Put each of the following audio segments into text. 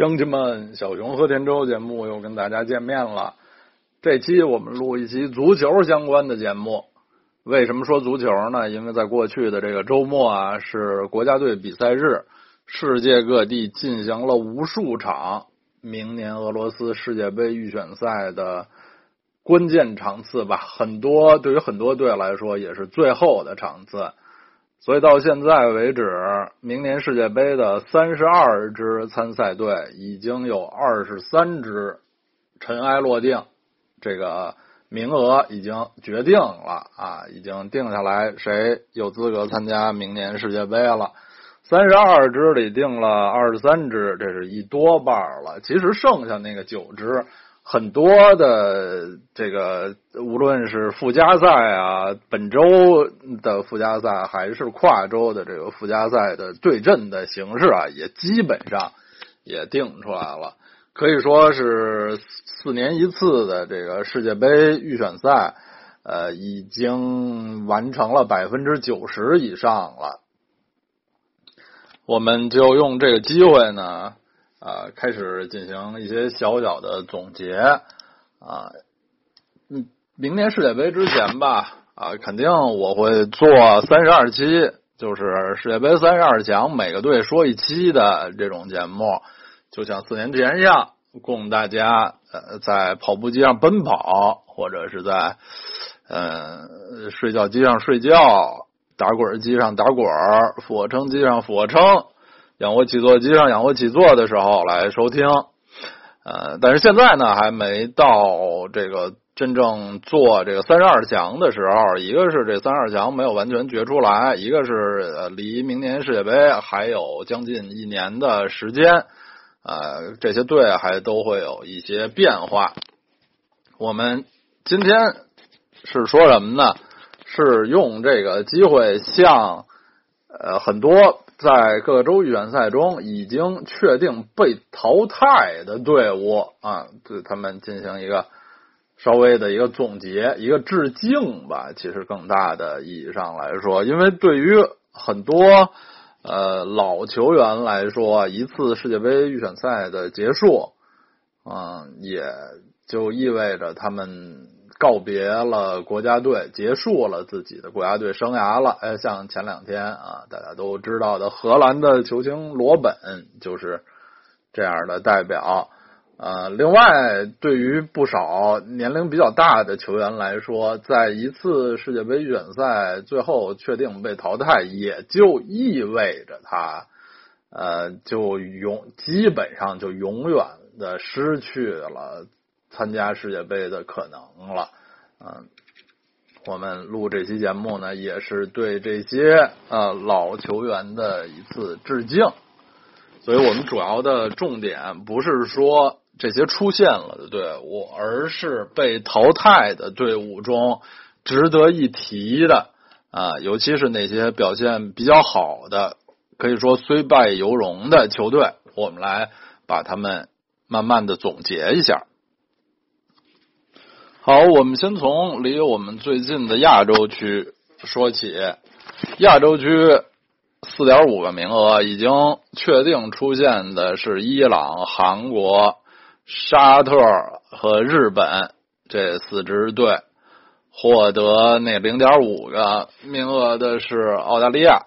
乡亲们，小熊和田周节目又跟大家见面了。这期我们录一期足球相关的节目。为什么说足球呢？因为在过去的这个周末啊，是国家队比赛日，世界各地进行了无数场明年俄罗斯世界杯预选赛的关键场次吧。很多对于很多队来说，也是最后的场次。所以到现在为止，明年世界杯的三十二支参赛队已经有二十三支尘埃落定，这个名额已经决定了啊，已经定下来谁有资格参加明年世界杯了。三十二支里定了二十三支，这是一多半了。其实剩下那个九支。很多的这个，无论是附加赛啊，本周的附加赛，还是跨州的这个附加赛的对阵的形式啊，也基本上也定出来了。可以说是四年一次的这个世界杯预选赛，呃，已经完成了百分之九十以上了。我们就用这个机会呢。啊，开始进行一些小小的总结啊。嗯，明年世界杯之前吧，啊，肯定我会做三十二期，就是世界杯三十二强，每个队说一期的这种节目，就像四年前一样，供大家呃在跑步机上奔跑，或者是在呃睡觉机上睡觉，打滚机上打滚，俯卧撑机上俯卧撑。仰卧起坐机上仰卧起坐的时候来收听，呃，但是现在呢还没到这个真正做这个三十二强的时候。一个是这三十二强没有完全决出来，一个是离明年世界杯还有将近一年的时间，呃，这些队还都会有一些变化。我们今天是说什么呢？是用这个机会向呃很多。在各州预选赛中已经确定被淘汰的队伍啊，对他们进行一个稍微的一个总结，一个致敬吧。其实更大的意义上来说，因为对于很多呃老球员来说，一次世界杯预选赛的结束，嗯，也就意味着他们。告别了国家队，结束了自己的国家队生涯了。哎，像前两天啊，大家都知道的荷兰的球星罗本就是这样的代表。呃，另外，对于不少年龄比较大的球员来说，在一次世界杯预选赛最后确定被淘汰，也就意味着他呃，就永基本上就永远的失去了。参加世界杯的可能了，嗯，我们录这期节目呢，也是对这些呃老球员的一次致敬。所以我们主要的重点不是说这些出现了的队伍，而是被淘汰的队伍中值得一提的啊，尤其是那些表现比较好的，可以说虽败犹荣的球队，我们来把他们慢慢的总结一下。好，我们先从离我们最近的亚洲区说起。亚洲区四点五个名额已经确定出现的是伊朗、韩国、沙特和日本这四支队，获得那零点五个名额的是澳大利亚。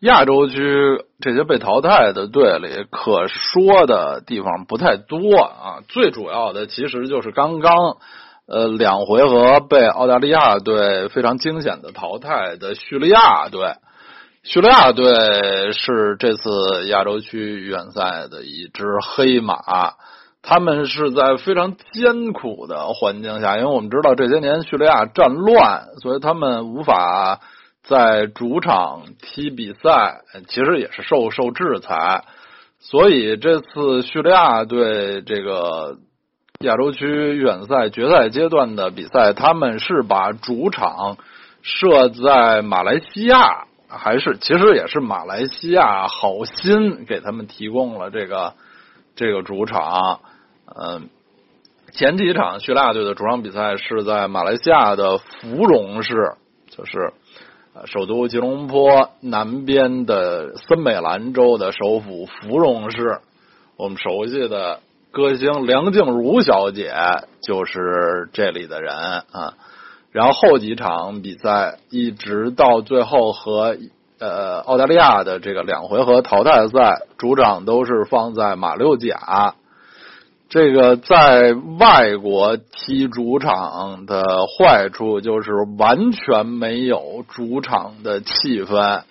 亚洲区这些被淘汰的队里，可说的地方不太多啊。最主要的其实就是刚刚呃两回合被澳大利亚队非常惊险的淘汰的叙利亚队。叙利亚队是这次亚洲区预选赛的一支黑马，他们是在非常艰苦的环境下，因为我们知道这些年叙利亚战乱，所以他们无法。在主场踢比赛，其实也是受受制裁，所以这次叙利亚队这个亚洲区预选赛决赛阶段的比赛，他们是把主场设在马来西亚，还是其实也是马来西亚好心给他们提供了这个这个主场。嗯，前几场叙利亚队的主场比赛是在马来西亚的芙蓉市，就是。首都吉隆坡南边的森美兰州的首府芙蓉市我们熟悉的歌星梁静茹小姐就是这里的人啊。然后后几场比赛一直到最后和呃澳大利亚的这个两回合淘汰赛，主场都是放在马六甲。这个在外国踢主场的坏处就是完全没有主场的气氛。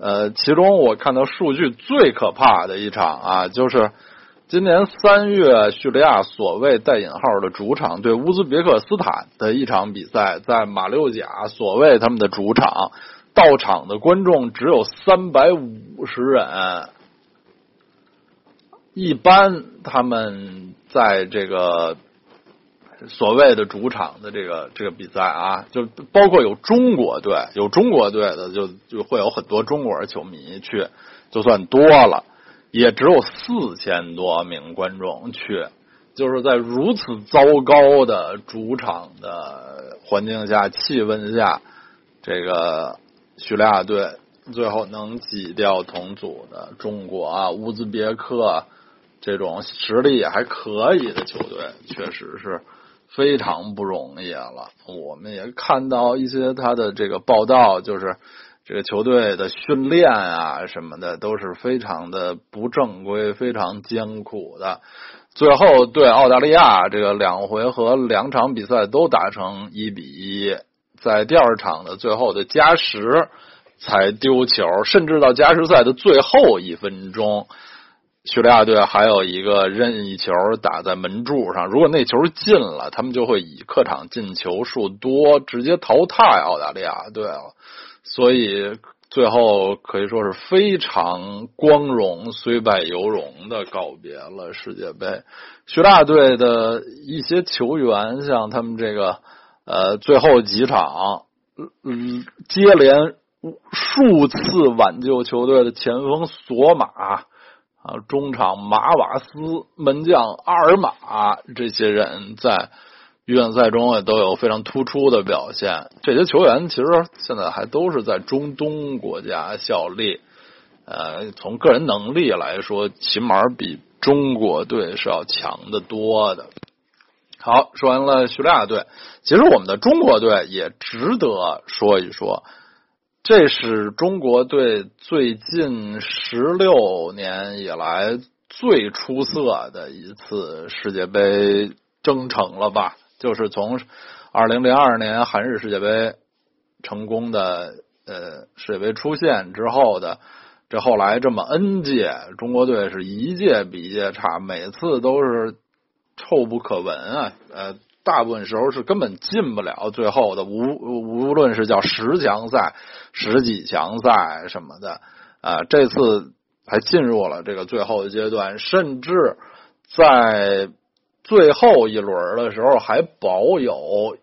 呃，其中我看到数据最可怕的一场啊，就是今年三月叙利亚所谓带引号的主场对乌兹别克斯坦的一场比赛，在马六甲所谓他们的主场，到场的观众只有三百五十人。一般他们在这个所谓的主场的这个这个比赛啊，就包括有中国队，有中国队的，就就会有很多中国球迷去，就算多了，也只有四千多名观众去，就是在如此糟糕的主场的环境下、气温下，这个叙利亚队最后能挤掉同组的中国啊、乌兹别克。这种实力也还可以的球队，确实是非常不容易了。我们也看到一些他的这个报道，就是这个球队的训练啊什么的都是非常的不正规、非常艰苦的。最后对澳大利亚这个两回合两场比赛都打成一比一，在第二场的最后的加时才丢球，甚至到加时赛的最后一分钟。叙利亚队还有一个任意球打在门柱上，如果那球进了，他们就会以客场进球数多直接淘汰澳大利亚队了。所以最后可以说是非常光荣、虽败犹荣的告别了世界杯。叙利亚队的一些球员，像他们这个呃最后几场，嗯，接连数次挽救球队的前锋索马。啊，中场马瓦斯、门将阿尔马这些人在预选赛中也都有非常突出的表现。这些球员其实现在还都是在中东国家效力，呃，从个人能力来说，起码比中国队是要强得多的。好，说完了叙利亚队，其实我们的中国队也值得说一说。这是中国队最近十六年以来最出色的一次世界杯征程了吧？就是从二零零二年韩日世界杯成功的呃世界杯出现之后的这后来这么 N 届，中国队是一届比一届差，每次都是臭不可闻啊！呃。大部分时候是根本进不了最后的，无无论是叫十强赛、十几强赛什么的啊，这次还进入了这个最后的阶段，甚至在最后一轮的时候还保有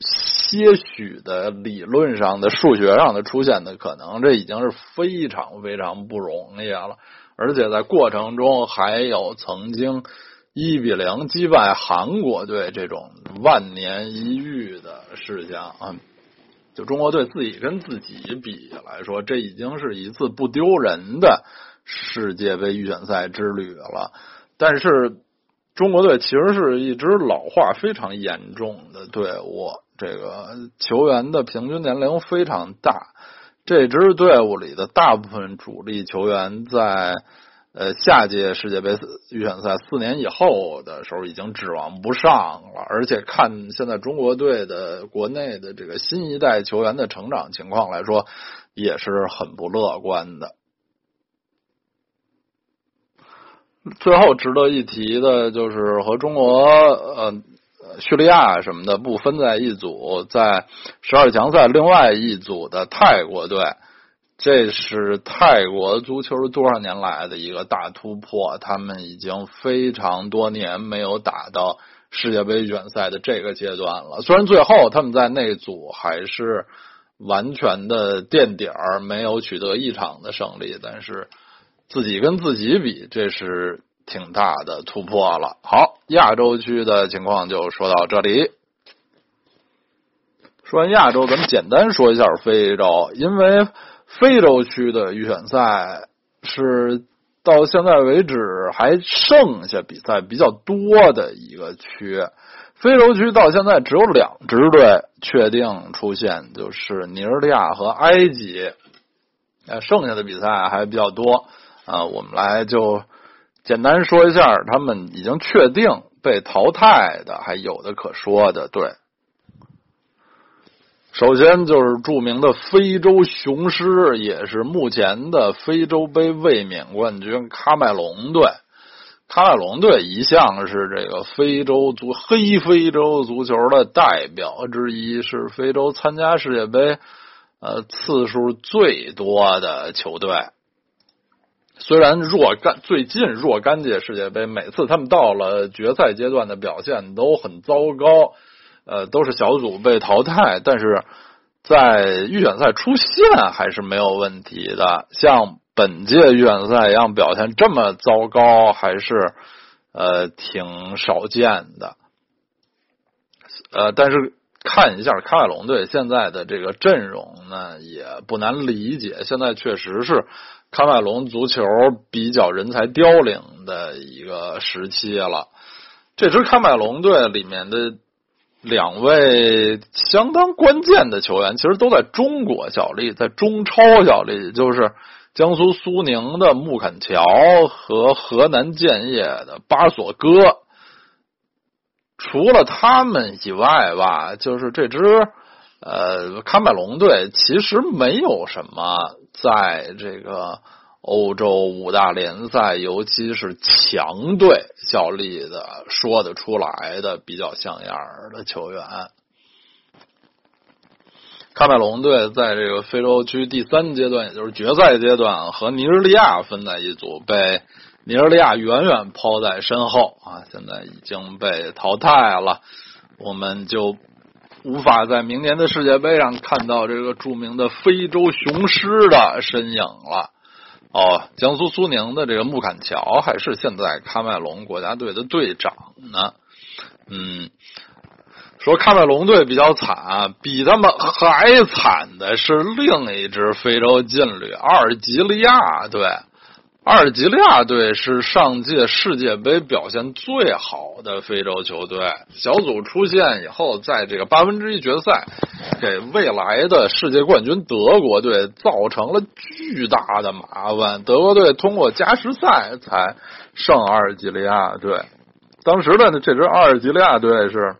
些许的理论上的数学上的出现的可能，这已经是非常非常不容易了，而且在过程中还有曾经。一比零击败韩国队这种万年一遇的事项啊，就中国队自己跟自己比来说，这已经是一次不丢人的世界杯预选赛之旅了。但是中国队其实是一支老化非常严重的队伍，这个球员的平均年龄非常大，这支队伍里的大部分主力球员在。呃，下届世界杯预选赛四年以后的时候，已经指望不上了。而且看现在中国队的国内的这个新一代球员的成长情况来说，也是很不乐观的。最后值得一提的就是和中国呃叙利亚什么的不分在一组，在十二强赛另外一组的泰国队。这是泰国足球多少年来的一个大突破，他们已经非常多年没有打到世界杯预选赛的这个阶段了。虽然最后他们在那组还是完全的垫底儿，没有取得一场的胜利，但是自己跟自己比，这是挺大的突破了。好，亚洲区的情况就说到这里。说完亚洲，咱们简单说一下非洲，因为。非洲区的预选赛是到现在为止还剩下比赛比较多的一个区。非洲区到现在只有两支队确定出现，就是尼日利亚和埃及。呃，剩下的比赛还比较多啊，我们来就简单说一下他们已经确定被淘汰的，还有的可说的队。首先就是著名的非洲雄狮，也是目前的非洲杯卫冕冠军喀麦隆队。喀麦隆队一向是这个非洲足黑非洲足球的代表之一，是非洲参加世界杯呃次数最多的球队。虽然若干最近若干届世界杯，每次他们到了决赛阶段的表现都很糟糕，呃，都是小组被淘汰，但是在预选赛出现还是没有问题的。像。本届预选赛一样表现这么糟糕，还是呃挺少见的。呃，但是看一下喀麦隆队现在的这个阵容呢，也不难理解。现在确实是喀麦隆足球比较人才凋零的一个时期了。这支喀麦隆队里面的两位相当关键的球员，其实都在中国效力，在中超效力，就是。江苏苏宁的穆肯乔和河南建业的巴索戈，除了他们以外吧，就是这支呃喀麦隆队其实没有什么在这个欧洲五大联赛，尤其是强队效力的说得出来的比较像样的球员。喀麦隆队在这个非洲区第三阶段，也就是决赛阶段，和尼日利亚分在一组，被尼日利亚远远抛在身后啊！现在已经被淘汰了，我们就无法在明年的世界杯上看到这个著名的非洲雄狮的身影了。哦，江苏苏宁的这个穆坎乔还是现在喀麦隆国家队的队长呢。嗯。说喀麦隆队比较惨，比他们还惨的是另一支非洲劲旅阿尔及利亚队。阿尔及利亚队是上届世界杯表现最好的非洲球队，小组出线以后，在这个八分之一决赛，给未来的世界冠军德国队造成了巨大的麻烦。德国队通过加时赛才胜阿尔及利亚队。当时的，这支阿尔及利亚队是。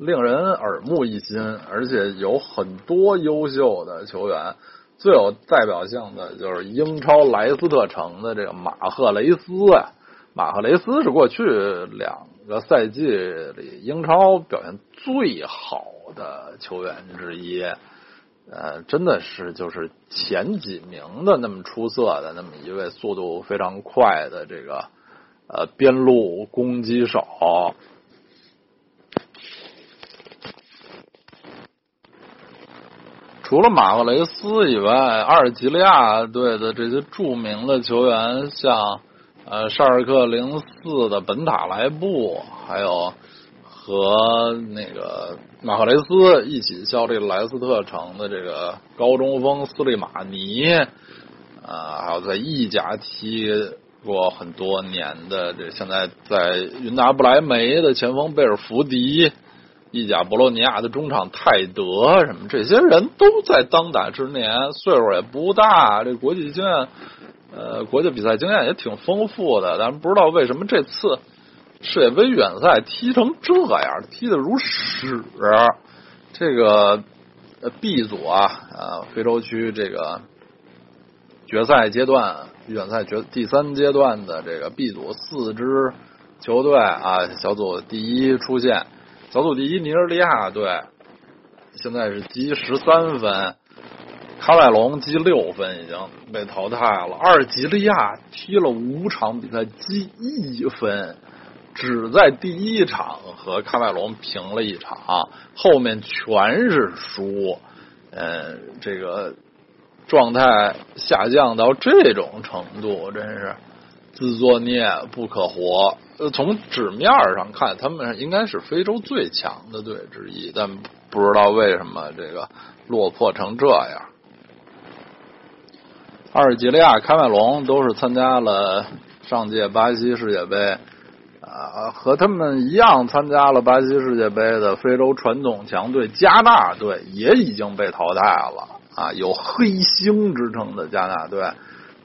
令人耳目一新，而且有很多优秀的球员。最有代表性的就是英超莱斯特城的这个马赫雷斯啊，马赫雷斯是过去两个赛季里英超表现最好的球员之一。呃，真的是就是前几名的那么出色的那么一位，速度非常快的这个呃边路攻击手。除了马赫雷斯以外，阿尔及利亚队的这些著名的球员，像呃沙尔克零四的本塔莱布，还有和那个马赫雷斯一起效力莱斯特城的这个高中锋斯利马尼，啊，还有在意甲踢过很多年的这现在在云达不莱梅的前锋贝尔福迪。意甲博洛尼亚的中场泰德什么这些人都在当打之年，岁数也不大，这国际经验，呃，国际比赛经验也挺丰富的。但不知道为什么这次世界杯预选赛踢成这样，踢得如屎。这个 B 组啊，呃，非洲区这个决赛阶段预选赛决第三阶段的这个 B 组四支球队啊，小组第一出现。小组第一尼日利亚队现在是积十三分，喀麦隆积六分，已经被淘汰了。阿尔及利亚踢了五场比赛，积一分，只在第一场和喀麦隆平了一场，后面全是输。嗯，这个状态下降到这种程度，真是。自作孽不可活。从纸面上看，他们应该是非洲最强的队之一，但不知道为什么这个落魄成这样。阿尔及利亚、喀麦隆都是参加了上届巴西世界杯，啊，和他们一样参加了巴西世界杯的非洲传统强队加纳队也已经被淘汰了啊，有黑星之称的加纳队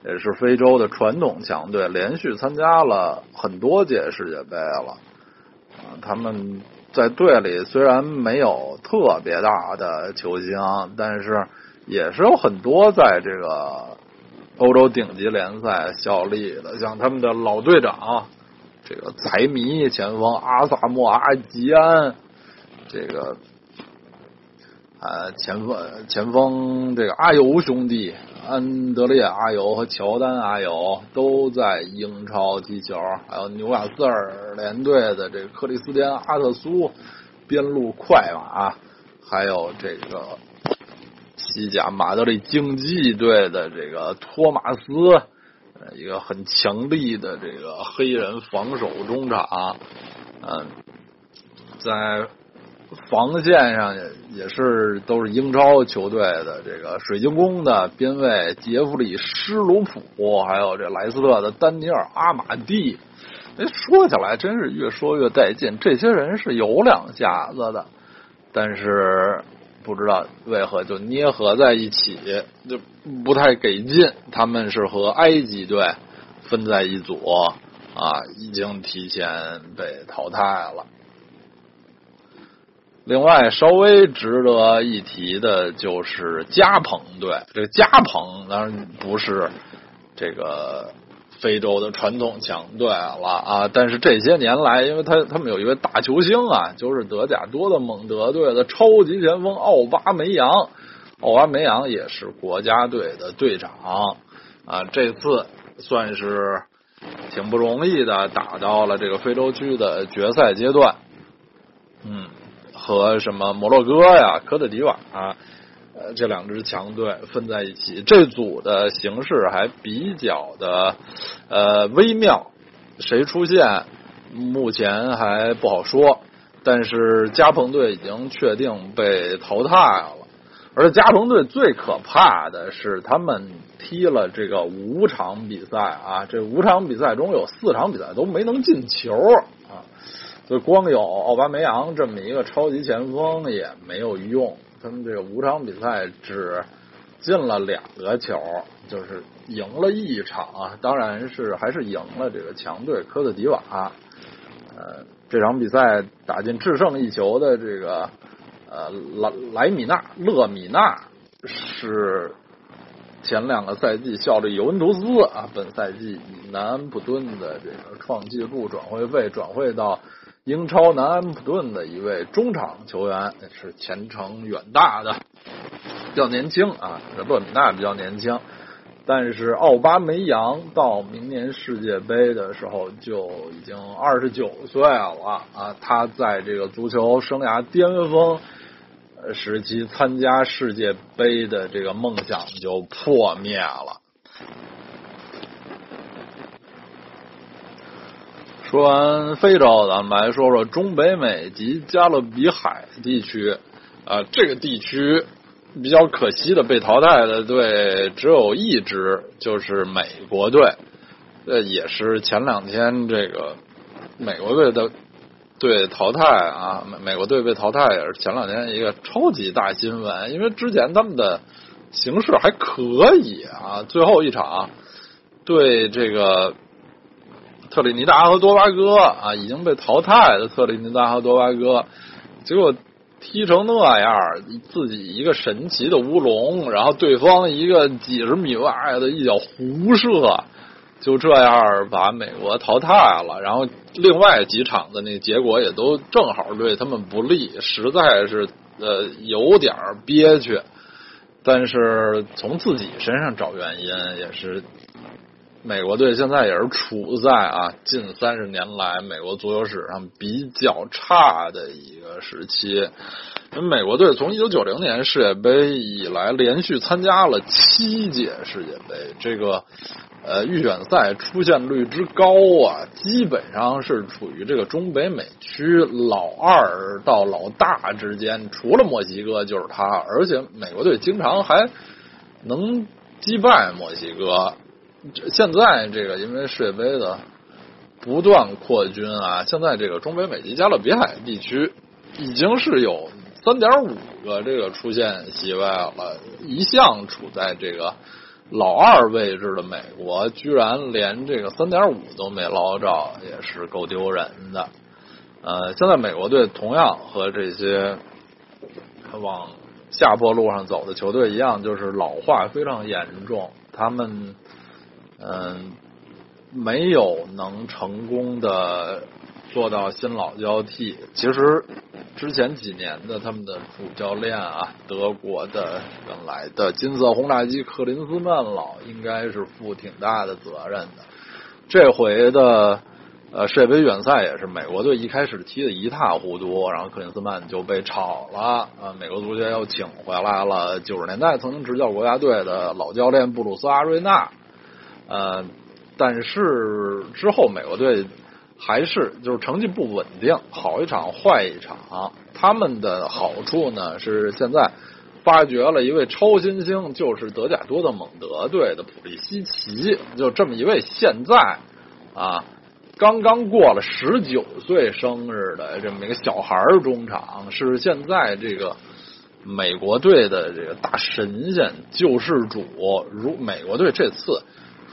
也是非洲的传统强队，连续参加了很多届世界杯了啊，他们在队里虽然没有特别大的球星，但是也是有很多在这个。欧洲顶级联赛效力的，像他们的老队长，这个财迷前锋阿萨莫阿吉安，这个呃前锋前锋这个阿尤兄弟安德烈阿尤和乔丹阿尤都在英超踢球，还有纽卡斯尔联队的这个克里斯蒂安阿特苏边路快马，还有这个。西甲马德里竞技队的这个托马斯，一个很强力的这个黑人防守中场，嗯，在防线上也也是都是英超球队的这个水晶宫的边卫杰弗里施鲁普，还有这莱斯特的丹尼尔阿马蒂。哎，说起来真是越说越带劲，这些人是有两下子的，但是。不知道为何就捏合在一起，就不太给劲。他们是和埃及队分在一组啊，已经提前被淘汰了。另外，稍微值得一提的就是加蓬队。这个加蓬当然不是这个。非洲的传统强队了啊！但是这些年来，因为他他们有一位大球星啊，就是德甲多特蒙德队的超级前锋奥巴梅扬。奥巴梅扬也是国家队的队长啊！这次算是挺不容易的，打到了这个非洲区的决赛阶段。嗯，和什么摩洛哥呀、科特迪瓦。啊。呃，这两支强队分在一起，这组的形势还比较的呃微妙，谁出现目前还不好说。但是加蓬队已经确定被淘汰了，而加蓬队最可怕的是他们踢了这个五场比赛啊，这五场比赛中有四场比赛都没能进球，所以光有奥巴梅扬这么一个超级前锋也没有用。他们这个五场比赛只进了两个球，就是赢了一场啊，当然是还是赢了这个强队科特迪瓦。呃，这场比赛打进制胜一球的这个呃莱莱米纳勒米纳是前两个赛季效力尤文图斯啊，本赛季以南安普顿的这个创纪录转会费转会到。英超南安普顿的一位中场球员，是前程远大的，比较年轻啊。这勒米纳比较年轻，但是奥巴梅扬到明年世界杯的时候就已经二十九岁了啊。他在这个足球生涯巅峰时期参加世界杯的这个梦想就破灭了。说完非洲，咱们来说说中北美及加勒比海地区。啊，这个地区比较可惜的被淘汰的队只有一支，就是美国队。呃，也是前两天这个美国队的队淘汰啊，美美国队被淘汰也是前两天一个超级大新闻。因为之前他们的形势还可以啊，最后一场对这个。特立尼达和多巴哥啊，已经被淘汰的特立尼达和多巴哥，结果踢成那样，自己一个神奇的乌龙，然后对方一个几十米外的一脚胡射，就这样把美国淘汰了。然后另外几场的那结果也都正好对他们不利，实在是呃有点憋屈。但是从自己身上找原因也是。美国队现在也是处在啊近三十年来美国足球史上比较差的一个时期。美国队从一九九零年世界杯以来，连续参加了七届世界杯，这个呃预选赛出现率之高啊，基本上是处于这个中北美区老二到老大之间，除了墨西哥就是他，而且美国队经常还能。击败墨西哥。现在这个因为世界杯的不断扩军啊，现在这个中北美及加勒比海地区已经是有三点五个这个出现席位了，一向处在这个老二位置的美国，居然连这个三点五都没捞着，也是够丢人的。呃，现在美国队同样和这些往下坡路上走的球队一样，就是老化非常严重，他们。嗯，没有能成功的做到新老交替。其实之前几年的他们的主教练啊，德国的原来的金色轰炸机克林斯曼老，应该是负挺大的责任的。这回的呃世界杯预选赛也是美国队一开始踢的一塌糊涂，然后克林斯曼就被炒了啊。美国足协又请回来了九十年代曾经执教国家队的老教练布鲁斯阿瑞纳。呃，但是之后美国队还是就是成绩不稳定，好一场坏一场。他们的好处呢是现在发掘了一位超新星，就是德甲多特蒙德队的普利西奇，就这么一位现在啊刚刚过了十九岁生日的这么一个小孩中场，是现在这个美国队的这个大神仙救世主。如美国队这次。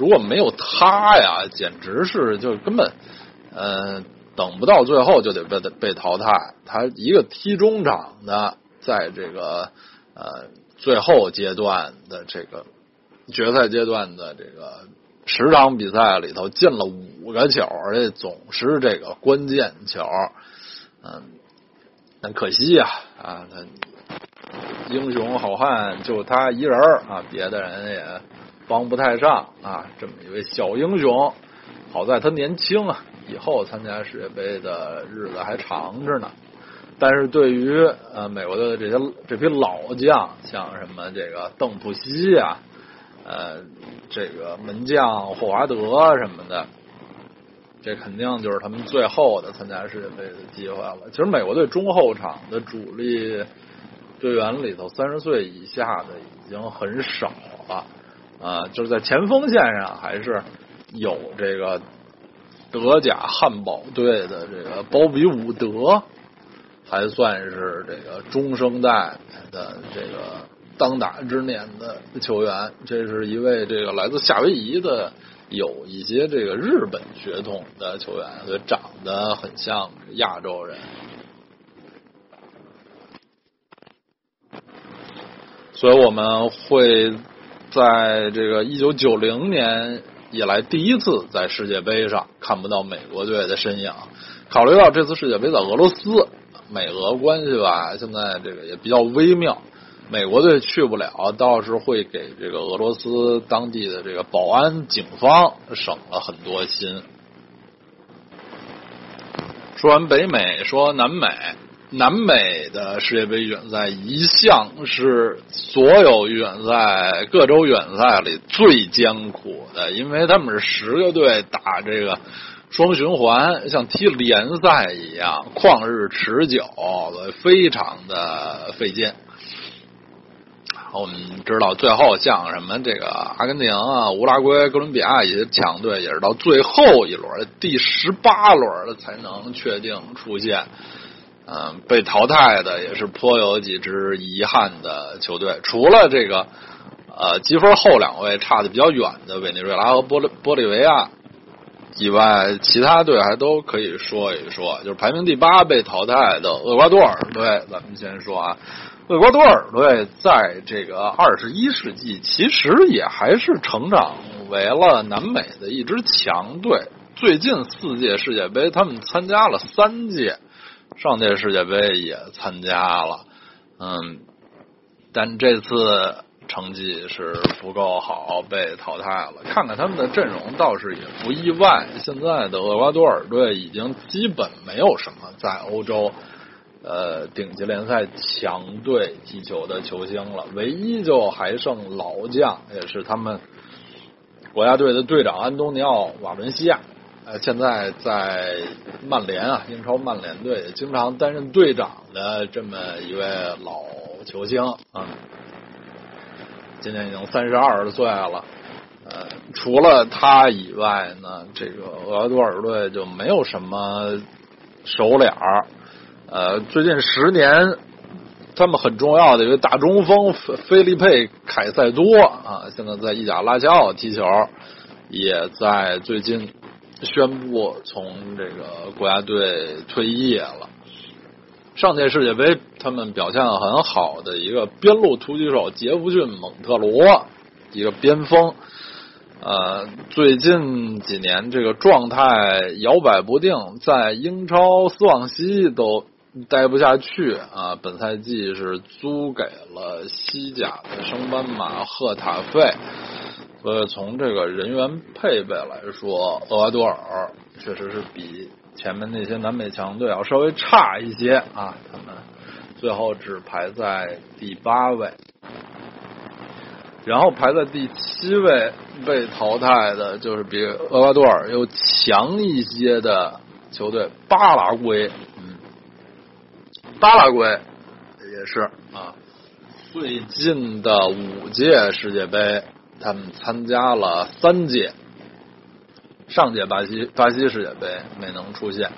如果没有他呀，简直是就根本，呃，等不到最后就得被被淘汰。他一个踢中场的，在这个呃最后阶段的这个决赛阶段的这个十场比赛里头进了五个球，而且总是这个关键球。嗯，很可惜呀，啊，他英雄好汉就他一人啊，别的人也。帮不太上啊，这么一位小英雄，好在他年轻啊，以后参加世界杯的日子还长着呢。但是对于呃美国队的这些这批老将，像什么这个邓普西啊，呃这个门将霍华德什么的，这肯定就是他们最后的参加世界杯的机会了。其实美国队中后场的主力队员里头，三十岁以下的已经很少了。啊，就是在前锋线上还是有这个德甲汉堡队的这个鲍比伍德，还算是这个中生代的这个当打之年的球员。这是一位这个来自夏威夷的有一些这个日本血统的球员，所以长得很像亚洲人。所以我们会。在这个一九九零年以来，第一次在世界杯上看不到美国队的身影。考虑到这次世界杯在俄罗斯，美俄关系吧，现在这个也比较微妙。美国队去不了，倒是会给这个俄罗斯当地的这个保安警方省了很多心。说完北美，说南美。南美的世界杯预选赛一向是所有预选赛各州预选赛里最艰苦的，因为他们是十个队打这个双循环，像踢联赛一样旷日持久，非常的费劲。我们知道，最后像什么这个阿根廷啊、乌拉圭、哥伦比亚一些强队，也是到最后一轮第十八轮了才能确定出现。嗯，被淘汰的也是颇有几支遗憾的球队，除了这个呃积分后两位差的比较远的委内瑞拉和玻利玻利维亚以外，其他队还都可以说一说。就是排名第八被淘汰的厄瓜多尔队，咱们先说啊，厄瓜多尔队在这个二十一世纪其实也还是成长为了南美的一支强队。最近四届世界杯，他们参加了三届。上届世界杯也参加了，嗯，但这次成绩是不够好，被淘汰了。看看他们的阵容，倒是也不意外。现在的厄瓜多尔队已经基本没有什么在欧洲呃顶级联赛强队踢球的球星了，唯一就还剩老将，也是他们国家队的队长安东尼奥·瓦伦西亚。呃，现在在曼联啊，英超曼联队经常担任队长的这么一位老球星啊。今年已经三十二岁了。呃，除了他以外呢，这个厄瓜多尔队就没有什么手脸儿。呃，最近十年，他们很重要的一个大中锋菲利佩凯塞多啊，现在在意甲拉齐奥踢球，也在最近宣布从这个国家队退役了。上届世界杯，他们表现很好的一个边路突击手杰弗逊蒙特罗，一个边锋。呃，最近几年这个状态摇摆不定，在英超斯旺西都待不下去啊。本赛季是租给了西甲的升班马赫塔费，所以从这个人员配备来说，厄瓜多尔确实是比前面那些南美强队要稍微差一些啊。他们最后只排在第八位。然后排在第七位被淘汰的，就是比厄瓜多尔又强一些的球队巴拉圭。嗯，巴拉圭也是啊，最近的五届世界杯，他们参加了三届。上届巴西巴西世界杯没能出现。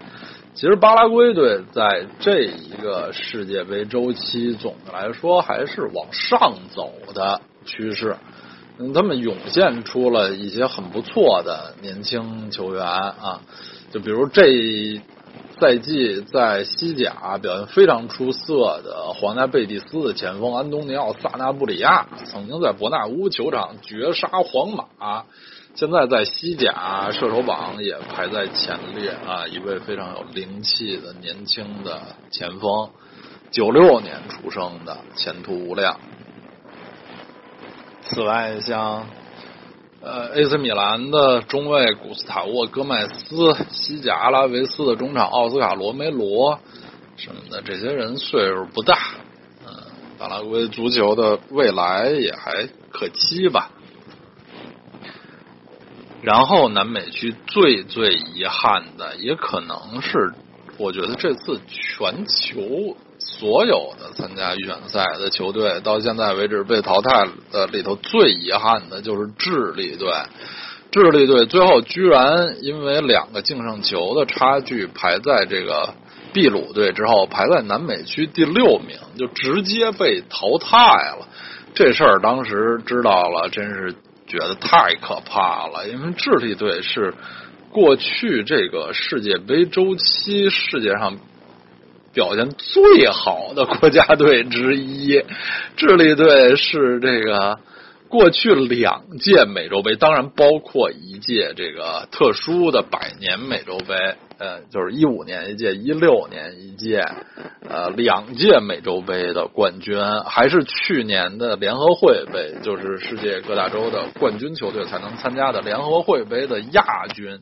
其实巴拉圭队在这一个世界杯周期，总的来说还是往上走的。趋势，嗯，他们涌现出了一些很不错的年轻球员啊，就比如这赛季在西甲表现非常出色的皇家贝蒂斯的前锋安东尼奥萨纳布里亚，曾经在伯纳乌球场绝杀皇马，现在在西甲射手榜也排在前列啊，一位非常有灵气的年轻的前锋，九六年出生的，前途无量。此外，像呃，AC 米兰的中卫古斯塔沃·戈麦斯，西甲阿拉维斯的中场奥斯卡·罗梅罗什么的，这些人岁数不大，嗯，巴拉圭足球的未来也还可期吧。然后，南美区最最遗憾的，也可能是，我觉得这次全球。所有的参加预选赛的球队到现在为止被淘汰的里头最遗憾的就是智利队。智利队最后居然因为两个净胜球的差距排在这个秘鲁队之后，排在南美区第六名，就直接被淘汰了。这事儿当时知道了，真是觉得太可怕了。因为智利队是过去这个世界杯周期世界上。表现最好的国家队之一，智利队是这个过去两届美洲杯，当然包括一届这个特殊的百年美洲杯，呃，就是一五年一届，一六年一届，呃，两届美洲杯的冠军，还是去年的联合会杯，就是世界各大洲的冠军球队才能参加的联合会杯的亚军。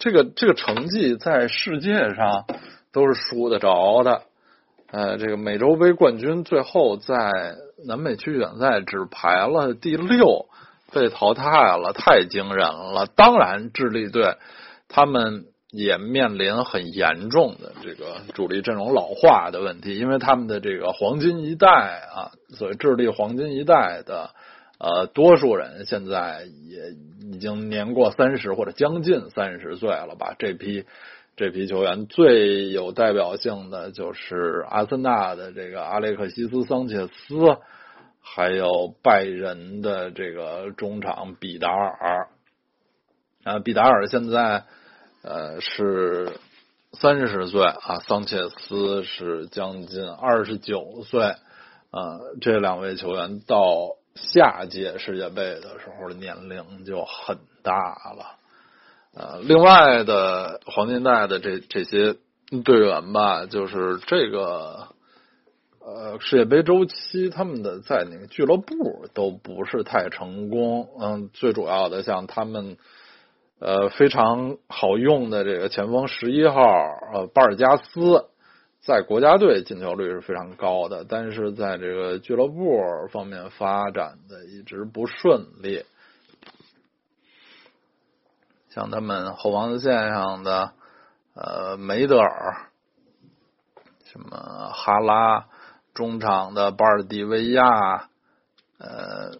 这个这个成绩在世界上。都是输得着的，呃，这个美洲杯冠军最后在南美区预选赛只排了第六，被淘汰了，太惊人了。当然，智利队他们也面临很严重的这个主力阵容老化的问题，因为他们的这个黄金一代啊，所谓智利黄金一代的呃多数人现在也已经年过三十或者将近三十岁了吧，这批。这批球员最有代表性的就是阿森纳的这个阿列克西斯·桑切斯，还有拜仁的这个中场比达尔。啊，比达尔现在呃是三十岁啊，桑切斯是将近二十九岁啊。这两位球员到下届世界杯的时候年龄就很大了。呃，另外的黄金代的这这些队员吧，就是这个呃世界杯周期，他们的在那个俱乐部都不是太成功。嗯，最主要的像他们呃非常好用的这个前锋十一号呃巴尔加斯，在国家队进球率是非常高的，但是在这个俱乐部方面发展的一直不顺利。像他们后防线上的呃梅德尔，什么哈拉，中场的巴尔迪维亚，呃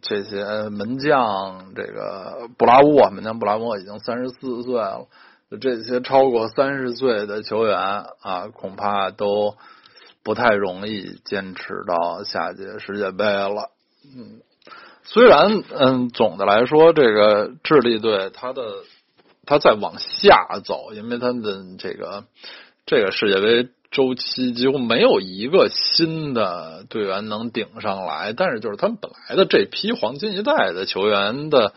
这些门将，这个布拉沃门将布拉沃已经三十四岁了，这些超过三十岁的球员啊，恐怕都不太容易坚持到下届世界杯了。嗯，虽然嗯，总的来说，这个智利队他的他在往下走，因为他的这个这个世界杯。周期几乎没有一个新的队员能顶上来，但是就是他们本来的这批黄金一代的球员的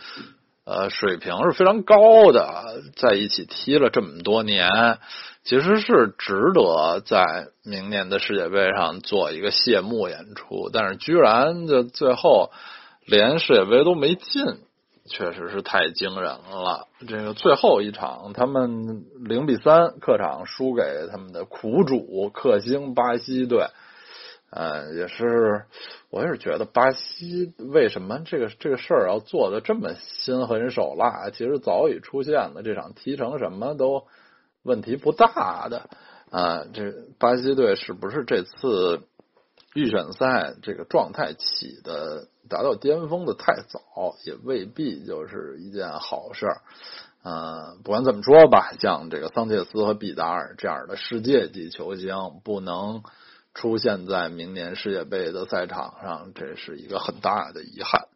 呃水平是非常高的，在一起踢了这么多年，其实是值得在明年的世界杯上做一个谢幕演出，但是居然就最后连世界杯都没进。确实是太惊人了！这个最后一场，他们零比三客场输给他们的苦主克星巴西队，呃，也是，我也是觉得巴西为什么这个这个事儿要做的这么心狠手辣？其实早已出现了，这场踢成什么都问题不大的啊！这巴西队是不是这次？预选赛这个状态起的达到巅峰的太早，也未必就是一件好事儿。嗯，不管怎么说吧，像这个桑切斯和毕达尔这样的世界级球星不能出现在明年世界杯的赛场上，这是一个很大的遗憾。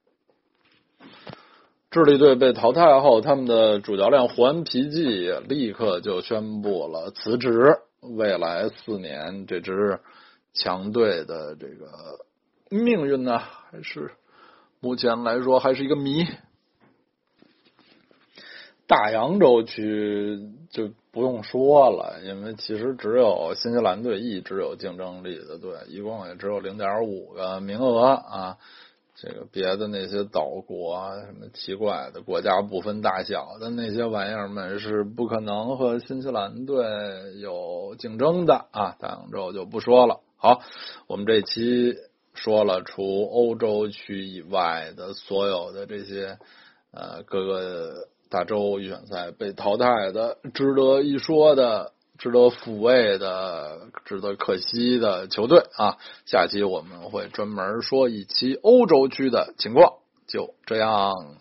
智利队被淘汰后，他们的主教练胡安皮季立刻就宣布了辞职，未来四年这支。强队的这个命运呢，还是目前来说还是一个谜。大洋洲区就不用说了，因为其实只有新西兰队一直有竞争力的队，一共也只有零点五个名额啊。这个别的那些岛国啊，什么奇怪的国家不分大小的那些玩意儿们是不可能和新西兰队有竞争的啊。大洋洲就不说了。好，我们这期说了除欧洲区以外的所有的这些呃各个大洲预选赛被淘汰的值得一说的、值得抚慰的、值得可惜的球队啊。下期我们会专门说一期欧洲区的情况。就这样。